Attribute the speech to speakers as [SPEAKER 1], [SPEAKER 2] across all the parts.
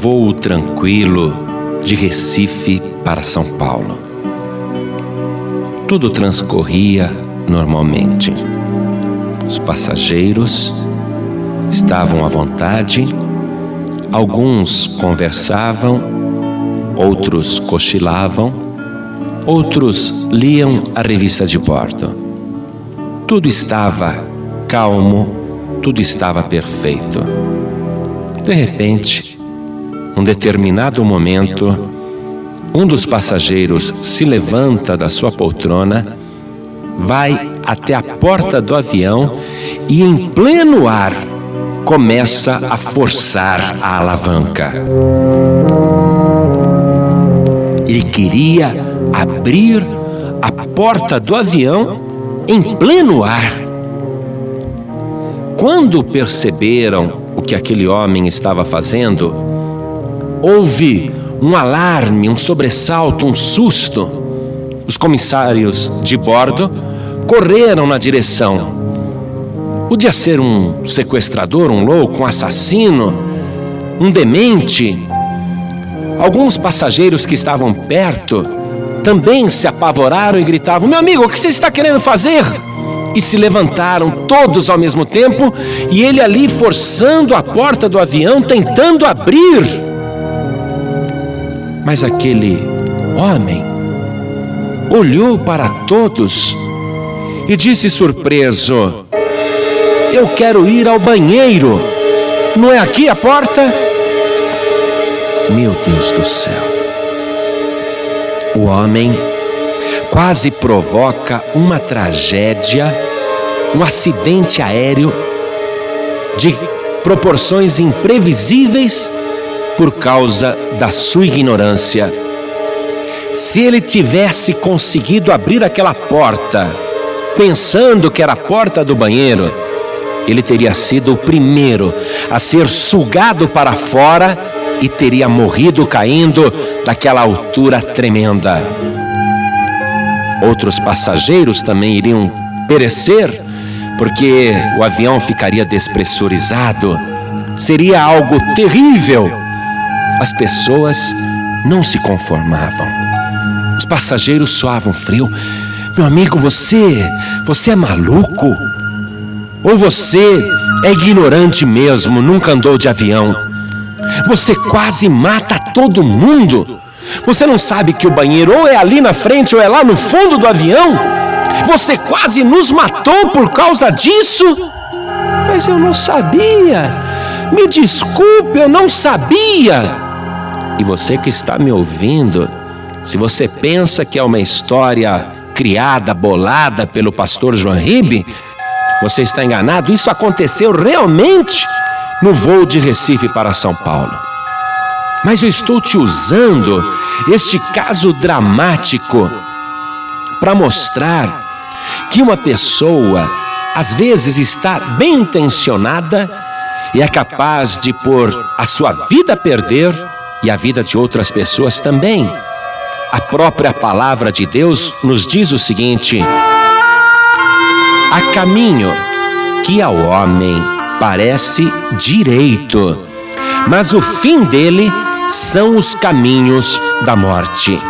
[SPEAKER 1] voo tranquilo de Recife para São Paulo. Tudo transcorria normalmente. Os passageiros estavam à vontade, alguns conversavam, outros cochilavam, outros liam a revista de bordo. Tudo estava calmo, tudo estava perfeito. De repente, um determinado momento, um dos passageiros se levanta da sua poltrona, vai até a porta do avião e, em pleno ar, começa a forçar a alavanca. Ele queria abrir a porta do avião em pleno ar. Quando perceberam o que aquele homem estava fazendo, houve um alarme, um sobressalto, um susto. Os comissários de bordo correram na direção. Podia ser um sequestrador, um louco, um assassino, um demente. Alguns passageiros que estavam perto também se apavoraram e gritavam: Meu amigo, o que você está querendo fazer? E se levantaram todos ao mesmo tempo e ele ali forçando a porta do avião, tentando abrir. Mas aquele homem olhou para todos e disse surpreso: Eu quero ir ao banheiro. Não é aqui a porta? Meu Deus do céu. O homem quase provoca uma tragédia, um acidente aéreo de proporções imprevisíveis por causa da sua ignorância. Se ele tivesse conseguido abrir aquela porta, pensando que era a porta do banheiro, ele teria sido o primeiro a ser sugado para fora e teria morrido caindo daquela altura tremenda. Outros passageiros também iriam perecer, porque o avião ficaria despressurizado. Seria algo terrível. As pessoas não se conformavam. Os passageiros suavam frio. Meu amigo, você, você é maluco? Ou você é ignorante mesmo, nunca andou de avião? Você quase mata todo mundo. Você não sabe que o banheiro ou é ali na frente ou é lá no fundo do avião? Você quase nos matou por causa disso? Mas eu não sabia. Me desculpe, eu não sabia. E você que está me ouvindo, se você pensa que é uma história criada, bolada pelo pastor João Ribe, você está enganado. Isso aconteceu realmente no voo de Recife para São Paulo. Mas eu estou te usando este caso dramático para mostrar que uma pessoa às vezes está bem intencionada e é capaz de pôr a sua vida a perder e a vida de outras pessoas também. A própria palavra de Deus nos diz o seguinte: há caminho que ao homem parece direito, mas o fim dele são os caminhos da morte.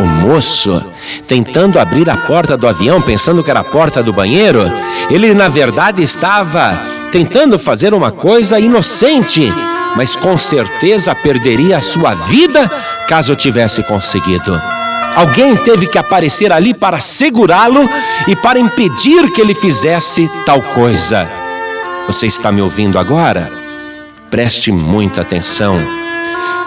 [SPEAKER 1] O moço, tentando abrir a porta do avião, pensando que era a porta do banheiro, ele na verdade estava tentando fazer uma coisa inocente, mas com certeza perderia a sua vida caso tivesse conseguido. Alguém teve que aparecer ali para segurá-lo e para impedir que ele fizesse tal coisa. Você está me ouvindo agora? Preste muita atenção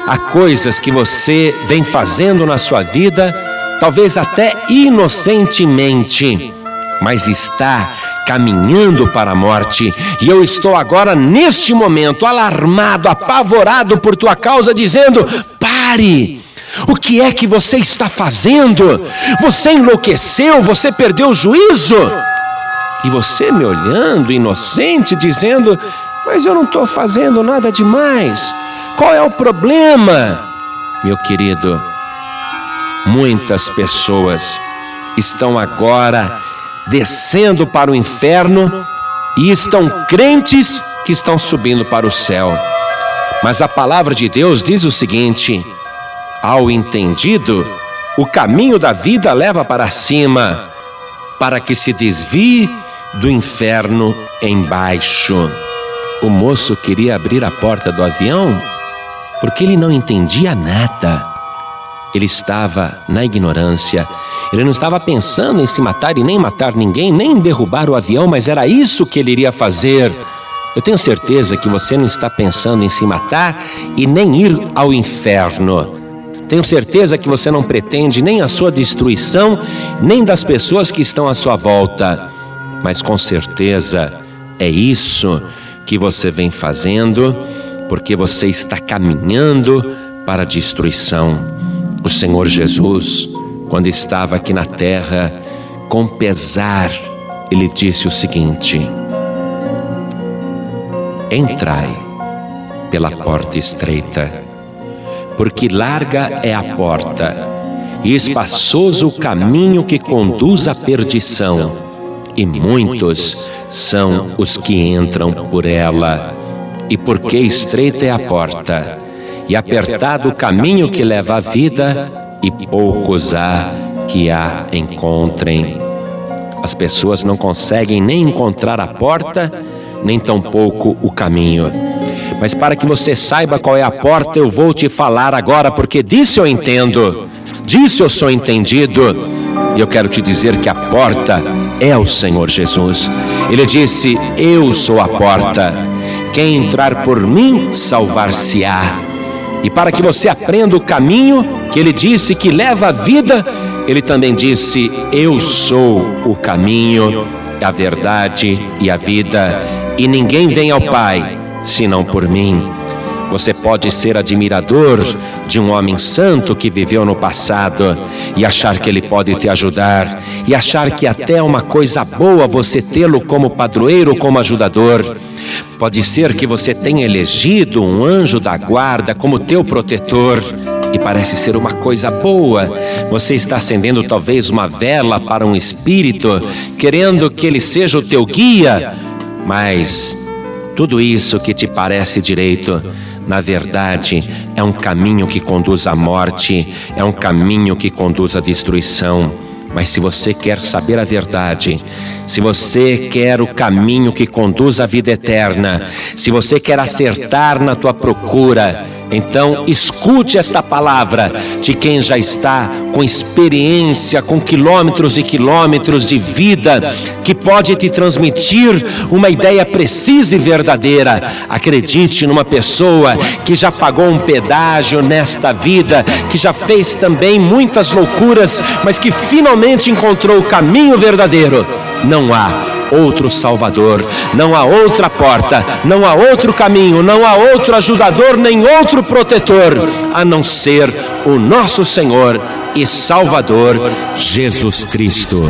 [SPEAKER 1] Há coisas que você vem fazendo na sua vida, talvez até inocentemente, mas está caminhando para a morte. E eu estou agora, neste momento, alarmado, apavorado por tua causa, dizendo: pare! O que é que você está fazendo? Você enlouqueceu, você perdeu o juízo. E você me olhando, inocente, dizendo: Mas eu não estou fazendo nada demais. Qual é o problema? Meu querido, muitas pessoas estão agora descendo para o inferno e estão crentes que estão subindo para o céu. Mas a palavra de Deus diz o seguinte: ao entendido, o caminho da vida leva para cima, para que se desvie do inferno embaixo. O moço queria abrir a porta do avião porque ele não entendia nada. Ele estava na ignorância. Ele não estava pensando em se matar e nem matar ninguém, nem em derrubar o avião, mas era isso que ele iria fazer. Eu tenho certeza que você não está pensando em se matar e nem ir ao inferno. Tenho certeza que você não pretende nem a sua destruição, nem das pessoas que estão à sua volta. Mas com certeza é isso que você vem fazendo, porque você está caminhando para a destruição. O Senhor Jesus, quando estava aqui na terra, com pesar, ele disse o seguinte: Entrai pela porta estreita, porque larga é a porta e espaçoso o caminho que conduz à perdição, e muitos são os que entram por ela. E porque estreita é a porta e apertado o caminho que leva à vida, e poucos há que a encontrem. As pessoas não conseguem nem encontrar a porta, nem tampouco o caminho. Mas para que você saiba qual é a porta, eu vou te falar agora, porque disso eu entendo, disso eu sou entendido. E eu quero te dizer que a porta é o Senhor Jesus. Ele disse: Eu sou a porta. Quem entrar por mim, salvar-se-á e para que você aprenda o caminho que ele disse que leva à vida, ele também disse: Eu sou o caminho, a verdade e a vida, e ninguém vem ao Pai senão por mim. Você pode ser admirador de um homem santo que viveu no passado e achar que ele pode te ajudar, e achar que até é uma coisa boa você tê-lo como padroeiro, como ajudador. Pode ser que você tenha elegido um anjo da guarda como teu protetor e parece ser uma coisa boa. Você está acendendo talvez uma vela para um espírito, querendo que ele seja o teu guia, mas tudo isso que te parece direito na verdade, é um caminho que conduz à morte, é um caminho que conduz à destruição. Mas se você quer saber a verdade, se você quer o caminho que conduz à vida eterna, se você quer acertar na tua procura, então, escute esta palavra de quem já está com experiência, com quilômetros e quilômetros de vida, que pode te transmitir uma ideia precisa e verdadeira. Acredite numa pessoa que já pagou um pedágio nesta vida, que já fez também muitas loucuras, mas que finalmente encontrou o caminho verdadeiro. Não há outro Salvador, não há outra porta, não há outro caminho, não há outro ajudador, nem outro protetor, a não ser o nosso Senhor e Salvador Jesus Cristo.